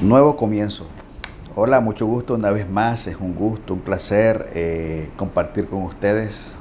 Nuevo comienzo. Hola, mucho gusto una vez más. Es un gusto, un placer eh, compartir con ustedes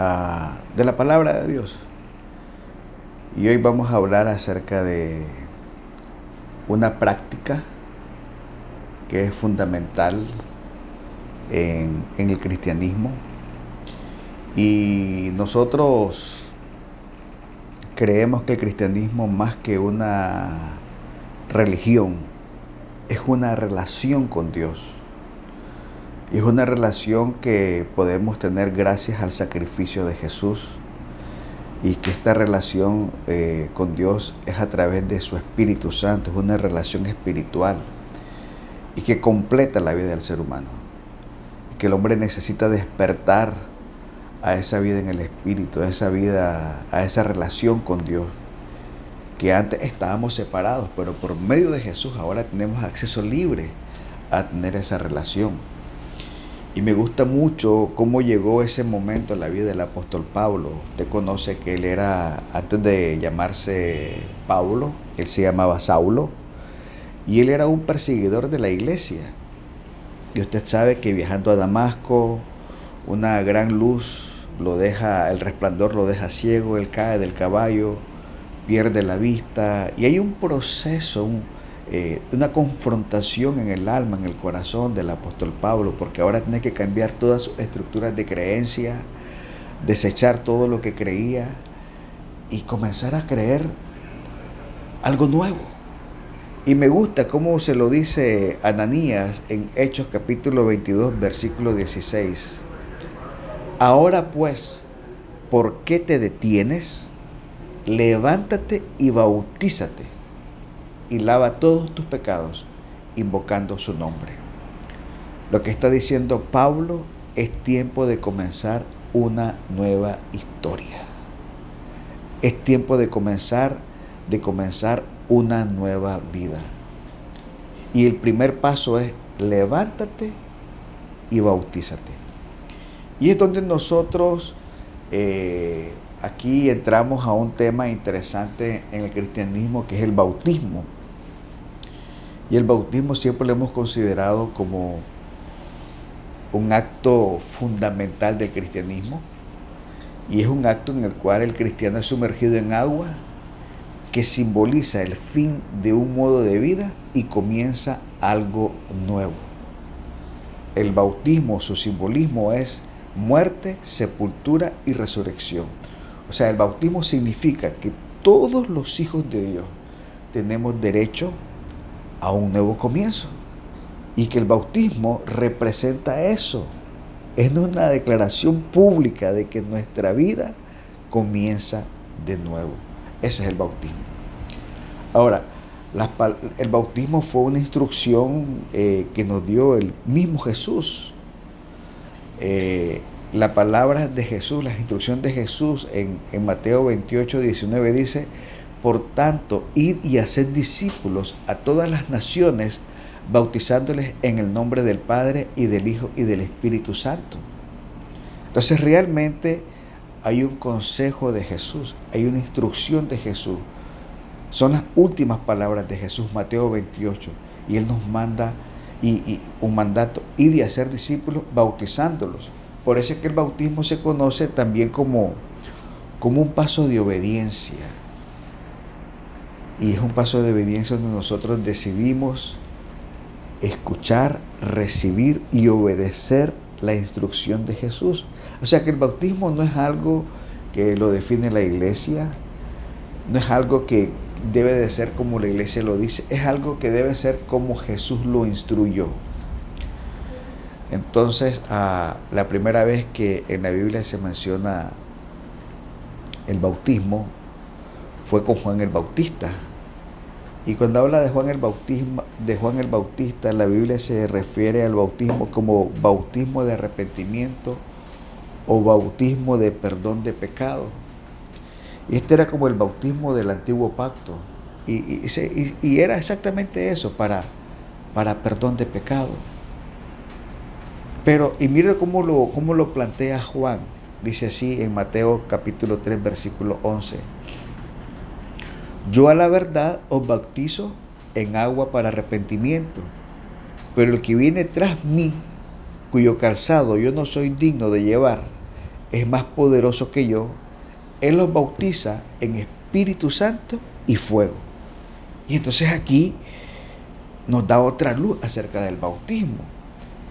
ah, de la palabra de Dios. Y hoy vamos a hablar acerca de una práctica que es fundamental en, en el cristianismo. Y nosotros creemos que el cristianismo más que una religión, es una relación con Dios. Y es una relación que podemos tener gracias al sacrificio de Jesús. Y que esta relación eh, con Dios es a través de su Espíritu Santo, es una relación espiritual y que completa la vida del ser humano. Que el hombre necesita despertar a esa vida en el Espíritu, a esa vida, a esa relación con Dios que antes estábamos separados, pero por medio de Jesús ahora tenemos acceso libre a tener esa relación. Y me gusta mucho cómo llegó ese momento en la vida del apóstol Pablo. Usted conoce que él era, antes de llamarse Pablo, él se llamaba Saulo, y él era un perseguidor de la iglesia. Y usted sabe que viajando a Damasco, una gran luz lo deja, el resplandor lo deja ciego, él cae del caballo, pierde la vista y hay un proceso, eh, una confrontación en el alma, en el corazón del apóstol Pablo, porque ahora tiene que cambiar todas sus estructuras de creencia, desechar todo lo que creía y comenzar a creer algo nuevo. Y me gusta cómo se lo dice Ananías en Hechos capítulo 22, versículo 16. Ahora pues, ¿por qué te detienes? Levántate y bautízate y lava todos tus pecados invocando su nombre. Lo que está diciendo Pablo es tiempo de comenzar una nueva historia. Es tiempo de comenzar de comenzar una nueva vida. Y el primer paso es levántate y bautízate. Y es donde nosotros eh, aquí entramos a un tema interesante en el cristianismo que es el bautismo. Y el bautismo siempre lo hemos considerado como un acto fundamental del cristianismo. Y es un acto en el cual el cristiano es sumergido en agua que simboliza el fin de un modo de vida y comienza algo nuevo. El bautismo, su simbolismo es muerte, sepultura y resurrección. O sea, el bautismo significa que todos los hijos de Dios tenemos derecho a un nuevo comienzo. Y que el bautismo representa eso. Es una declaración pública de que nuestra vida comienza de nuevo. Ese es el bautismo. Ahora, el bautismo fue una instrucción eh, que nos dio el mismo Jesús. Eh, la palabra de Jesús, la instrucción de Jesús en, Mateo 28, 19 dice, por tanto, id y haced discípulos a todas las naciones, bautizándoles en el nombre del Padre y del Hijo y del Espíritu Santo. Entonces realmente hay un consejo de Jesús, hay una instrucción de Jesús. Son las últimas palabras de Jesús, Mateo 28, y Él nos manda y, un mandato, id y hacer discípulos bautizándolos por eso es que el bautismo se conoce también como, como un paso de obediencia. Y es un paso de obediencia donde nosotros decidimos escuchar, recibir y obedecer la instrucción de Jesús. O sea que el bautismo no es algo que lo define la iglesia, no es algo que debe de ser como la iglesia lo dice, es algo que debe ser como Jesús lo instruyó. Entonces, la primera vez que en la Biblia se menciona el bautismo fue con Juan el Bautista. Y cuando habla de Juan el Bautismo, de Juan el Bautista, la Biblia se refiere al bautismo como bautismo de arrepentimiento o bautismo de perdón de pecado. Y este era como el bautismo del antiguo pacto. Y, era exactamente eso, para, para perdón de pecado. Pero, y mire cómo lo, cómo lo plantea Juan. Dice así en Mateo capítulo 3, versículo 11. Yo a la verdad os bautizo en agua para arrepentimiento, pero el que viene tras mí, cuyo calzado yo no soy digno de llevar, es más poderoso que yo, Él los bautiza en Espíritu Santo y fuego. Y entonces aquí nos da otra luz acerca del bautismo,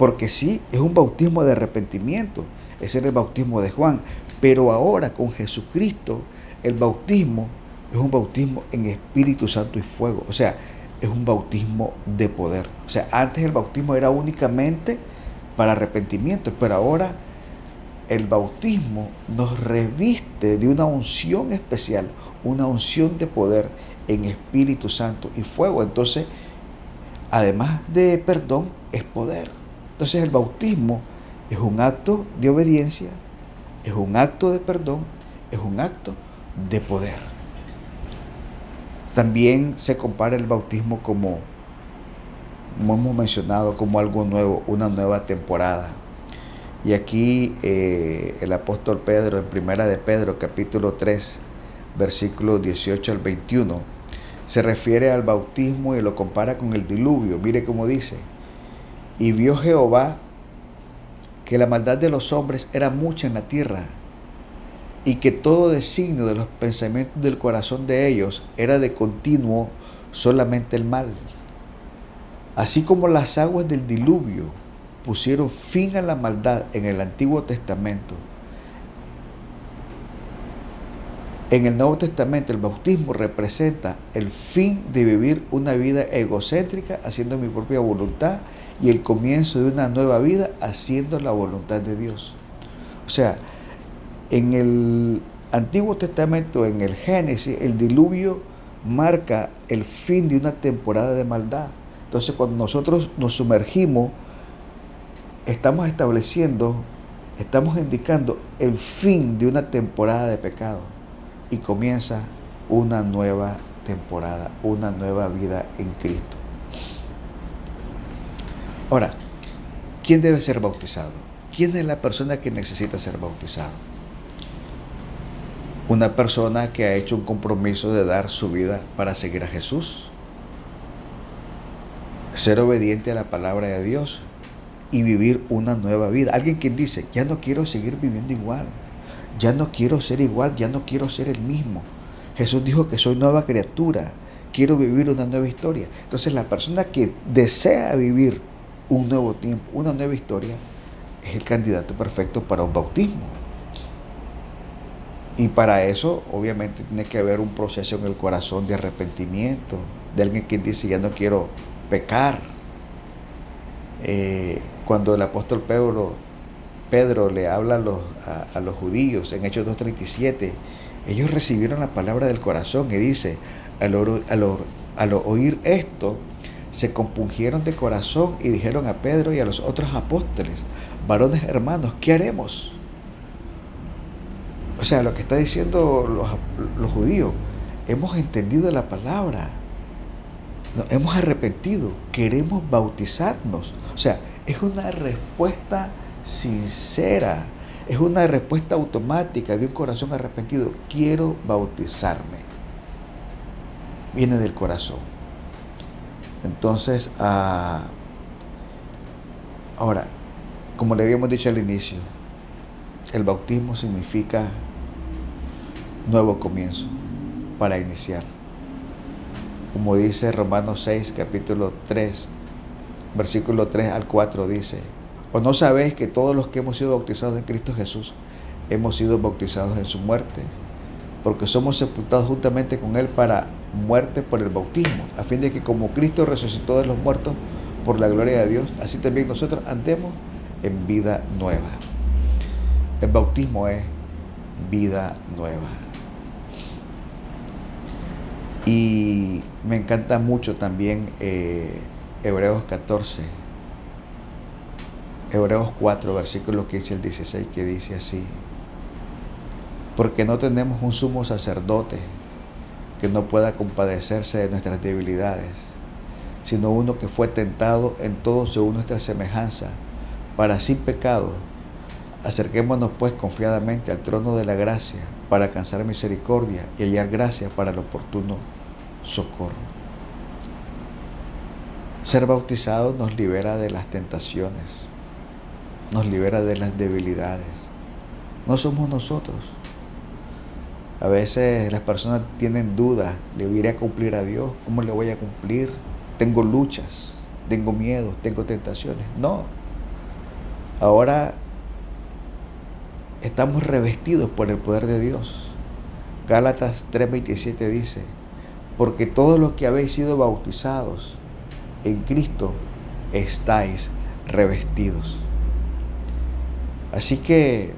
porque sí, es un bautismo de arrepentimiento, ese era el bautismo de Juan, pero ahora con Jesucristo el bautismo es un bautismo en Espíritu Santo y fuego, o sea, es un bautismo de poder. O sea, antes el bautismo era únicamente para arrepentimiento, pero ahora el bautismo nos reviste de una unción especial, una unción de poder en Espíritu Santo y fuego. Entonces, además de perdón, es poder. Entonces el bautismo es un acto de obediencia, es un acto de perdón, es un acto de poder. También se compara el bautismo como, como hemos mencionado, como algo nuevo, una nueva temporada. Y aquí eh, el apóstol Pedro, en primera de Pedro, capítulo 3, versículos 18 al 21, se refiere al bautismo y lo compara con el diluvio. Mire cómo dice, y vio Jehová que la maldad de los hombres era mucha en la tierra y que todo designio de los pensamientos del corazón de ellos era de continuo solamente el mal. Así como las aguas del diluvio pusieron fin a la maldad en el Antiguo Testamento, en el Nuevo Testamento el bautismo representa el fin de vivir una vida egocéntrica haciendo mi propia voluntad y el comienzo de una nueva vida haciendo la voluntad de Dios. O sea, en el Antiguo Testamento, en el Génesis, el diluvio marca el fin de una temporada de maldad. Entonces cuando nosotros nos sumergimos, estamos estableciendo, estamos indicando el fin de una temporada de pecado y comienza una nueva temporada, una nueva vida en Cristo. Ahora, ¿quién debe ser bautizado? ¿Quién es la persona que necesita ser bautizado? Una persona que ha hecho un compromiso de dar su vida para seguir a Jesús, ser obediente a la palabra de Dios y vivir una nueva vida. Alguien que dice, ya no quiero seguir viviendo igual, ya no quiero ser igual, ya no quiero ser el mismo. Jesús dijo que soy nueva criatura, quiero vivir una nueva historia. Entonces la persona que desea vivir un nuevo tiempo, una nueva historia, es el candidato perfecto para un bautismo. Y para eso, obviamente, tiene que haber un proceso en el corazón de arrepentimiento, de alguien que dice, ya no quiero pecar. Eh, cuando el apóstol Pedro, Pedro le habla a los, a, los judíos en Hechos 2.37, ellos recibieron la palabra del corazón y dice, al, al oír esto, se compungieron de corazón y dijeron a Pedro y a los otros apóstoles, varones hermanos, ¿qué haremos? O sea, lo que está diciendo los, judíos, hemos entendido la palabra, hemos arrepentido, queremos bautizarnos. O sea, es una respuesta sincera, es una respuesta automática de un corazón arrepentido. Quiero bautizarme. Viene del corazón. Entonces, ah, ahora, como le habíamos dicho al inicio, el bautismo significa nuevo comienzo para iniciar. Como dice Romanos 6, capítulo 3, versículo 3 al 4 dice, ¿o no sabéis que todos los que hemos sido bautizados en Cristo Jesús hemos sido bautizados en su muerte? Porque somos sepultados juntamente con Él para muerte por el bautismo, a fin de que como Cristo resucitó de los muertos por la gloria de Dios, así también nosotros andemos en vida nueva. El bautismo es vida nueva. Y me encanta mucho también eh, Hebreos 14, Hebreos 4, versículo 15 al 16, que dice así, porque no tenemos un sumo sacerdote que no pueda compadecerse de nuestras debilidades, sino uno que fue tentado en todo según nuestra semejanza, para sin pecado. Acerquémonos pues confiadamente al trono de la gracia para alcanzar misericordia y hallar gracia para el oportuno socorro. Ser bautizado nos libera de las tentaciones, nos libera de las debilidades. No somos nosotros. A veces las personas tienen dudas, ¿le iré a cumplir a Dios? ¿Cómo le voy a cumplir? Tengo luchas, tengo miedo, tengo tentaciones. No. Ahora estamos revestidos por el poder de Dios. Gálatas 3:27 dice, porque todos los que habéis sido bautizados en Cristo estáis revestidos. Así que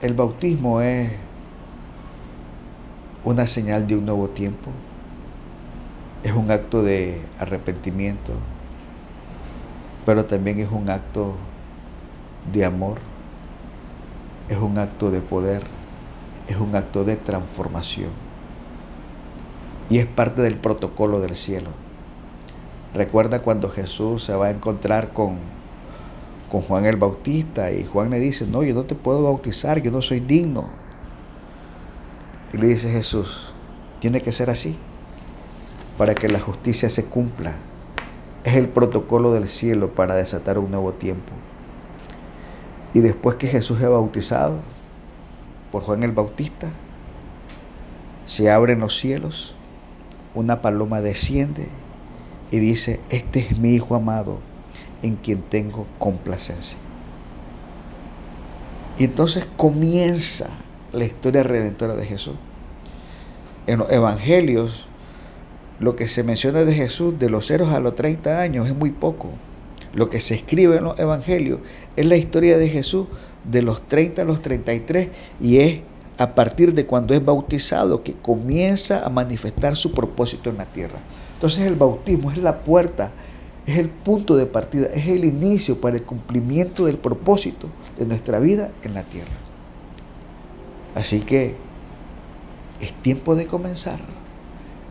el bautismo es una señal de un nuevo tiempo, es un acto de arrepentimiento, pero también es un acto de amor, es un acto de poder, es un acto de transformación y es parte del protocolo del cielo. Recuerda cuando Jesús se va a encontrar con, con Juan el Bautista y Juan le dice, no, yo no te puedo bautizar, yo no soy digno. Y le dice Jesús, tiene que ser así para que la justicia se cumpla. Es el protocolo del cielo para desatar un nuevo tiempo. Y después que Jesús es bautizado por Juan el Bautista, se abren los cielos, una paloma desciende y dice, este es mi Hijo amado en quien tengo complacencia. Y entonces comienza la historia redentora de Jesús. En los evangelios, lo que se menciona de Jesús de los ceros a los 30 años es muy poco. Lo que se escribe en los evangelios es la historia de Jesús de los 30 a los 33 y es a partir de cuando es bautizado que comienza a manifestar su propósito en la tierra. Entonces el bautismo es la puerta, es el punto de partida, es el inicio para el cumplimiento del propósito de nuestra vida en la tierra. Así que es tiempo de comenzar,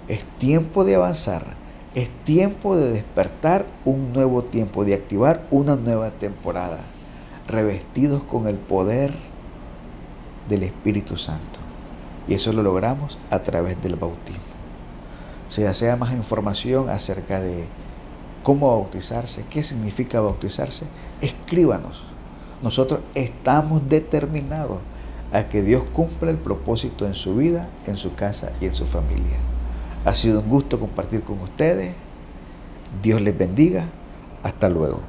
es tiempo de avanzar, es tiempo de despertar un nuevo tiempo, de activar una nueva temporada, revestidos con el poder del Espíritu Santo. Y eso lo logramos a través del bautismo. Si desea más información acerca de cómo bautizarse, qué significa bautizarse, escríbanos. Nosotros estamos determinados a que Dios cumpla el propósito en su vida, en su casa y en su familia. Ha sido un gusto compartir con ustedes. Dios les bendiga. Hasta luego.